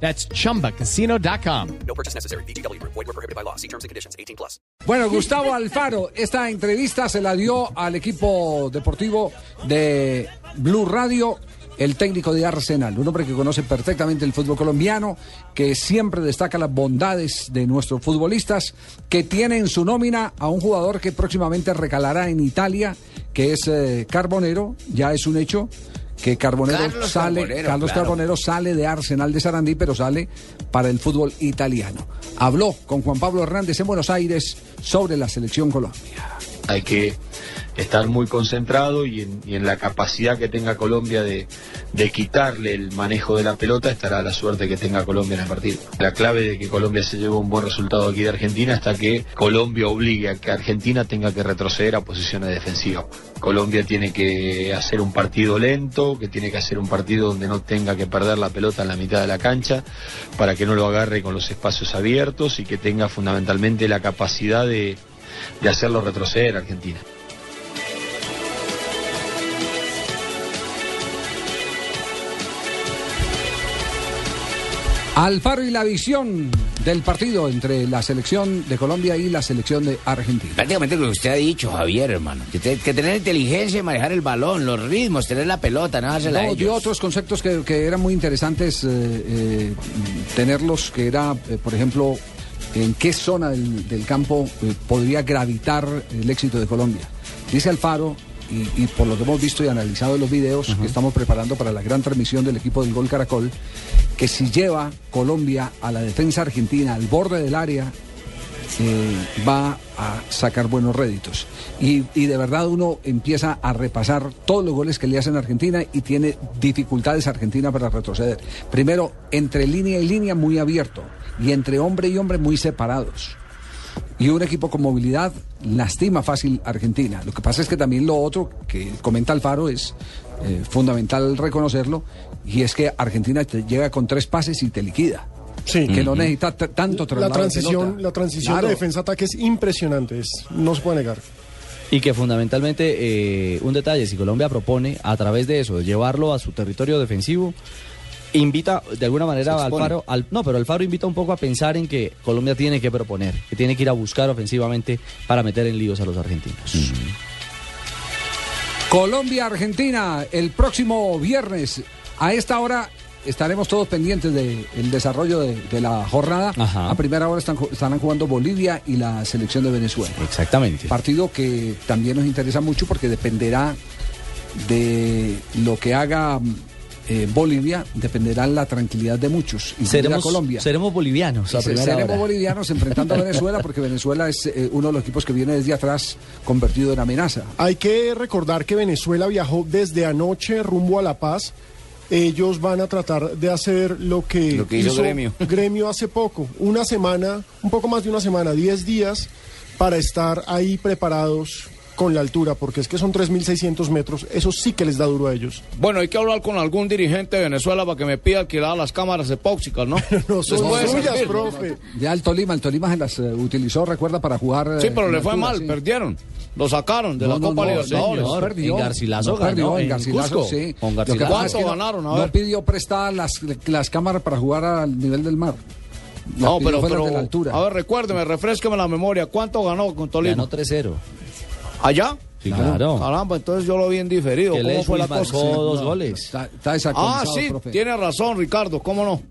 That's chumbacasino.com. No purchase necessary. BGW. Void were prohibited by law. See terms and conditions. 18 plus. Bueno, Gustavo Alfaro, esta entrevista se la dio al equipo deportivo de Blue Radio, el técnico de Arsenal, un hombre que conoce perfectamente el fútbol colombiano, que siempre destaca las bondades de nuestros futbolistas, que tiene en su nómina a un jugador que próximamente recalará en Italia, que es eh, Carbonero, ya es un hecho que Carbonero Carlos sale, Carbonero, Carlos claro. Carbonero sale de Arsenal de Sarandí, pero sale para el fútbol italiano. Habló con Juan Pablo Hernández en Buenos Aires sobre la selección Colombia. Hay que estar muy concentrado y en, la capacidad que tenga Colombia de, de quitarle el manejo de la pelota estará la suerte que tenga Colombia en el partido. La clave de que Colombia se lleve un buen resultado aquí de Argentina hasta que Colombia obligue a que Argentina tenga que retroceder a posiciones defensivas. Colombia tiene que hacer un partido lento, que tiene que hacer un partido donde no tenga que perder la pelota en la mitad de la cancha para que no lo agarre con los espacios abiertos y que tenga fundamentalmente la capacidad de, de hacerlo retroceder a Argentina. Alfaro y la visión del partido entre la selección de Colombia y la selección de Argentina. Prácticamente lo que usted ha dicho, Javier, hermano. Que, te- que tener inteligencia y manejar el balón, los ritmos, tener la pelota, no dársela a No, ellos. dio otros conceptos que, que eran muy interesantes eh, eh, tenerlos, que era, eh, por ejemplo, en qué zona del, del campo eh, podría gravitar el éxito de Colombia. Dice Alfaro, y, y por lo que hemos visto y analizado en los videos que estamos preparando para la gran transmisión del equipo del Gol Caracol, que si lleva Colombia a la defensa argentina al borde del área, eh, va a sacar buenos réditos. Y, de verdad uno empieza a repasar todos los goles que le hacen a Argentina y tiene dificultades Argentina para retroceder. Primero, entre línea y línea muy abierto y entre hombre y hombre muy separados. Y un equipo con movilidad lastima fácil a Argentina. Lo que pasa es que también lo otro que comenta Alfaro es eh, fundamental reconocerlo y es que Argentina te llega con tres pases y te liquida. Sí. Que no necesita tanto La traslado de transición, la transición Claro. de defensa-ataque es impresionante, es- no se puede negar. Y que fundamentalmente, eh, un detalle, si Colombia propone a través de eso, de llevarlo a su territorio defensivo, invita de alguna manera expone. Alfaro, al, no, pero Alfaro invita un poco a pensar en que Colombia tiene que proponer, que tiene que ir a buscar ofensivamente para meter en líos a los argentinos. Colombia-Argentina el próximo viernes. A esta hora estaremos todos pendientes del desarrollo de, de la jornada. Ajá. A primera hora están, estarán jugando Bolivia y la selección de Venezuela. Exactamente. Partido que también nos interesa mucho porque dependerá de lo que haga eh, Bolivia, dependerá la tranquilidad de muchos, incluida Seremos, Colombia. seremos bolivianos a Se- primera seremos hora. bolivianos enfrentando a Venezuela porque Venezuela es eh, uno de los equipos que viene desde atrás convertido en amenaza. Hay que recordar que Venezuela viajó desde anoche rumbo a La Paz. Ellos van a tratar de hacer lo que, Lo que hizo Gremio. Gremio hace poco, una semana, un poco más de una semana, 10 días, para estar ahí preparados con la altura, porque es que son 3.600 metros, eso sí que les da duro a ellos. Bueno, hay que hablar con algún dirigente de Venezuela para que me pida alquilar las cámaras epóxicas, ¿no? No son suyas, servir. profe. Ya el Tolima, el Tolima se las eh, utilizó, recuerda, para jugar. eh, Sí, pero en le fue altura, mal, sí. perdieron. Lo sacaron de No, la no, Copa no, Libertadores. no, señor. perdió. En Garcilaso No perdió, ganó, en Garcilaso, sí. Con Lo que Garcilaso. que ¿Cuánto ganaron? A no pidió prestadas las, las cámaras para jugar al nivel del mar. No, pero, pero de la altura. a ver, recuérdeme, refresqueme la memoria. ¿Cuánto ganó con Tolima? Ganó 3-0. ¿Allá? Sí, claro. Caramba, entonces yo lo vi en diferido. Que ¿Cómo fue la cosa? marcó dos goles. Está, está Ah, sí, profe. tiene razón, Ricardo, ¿cómo no?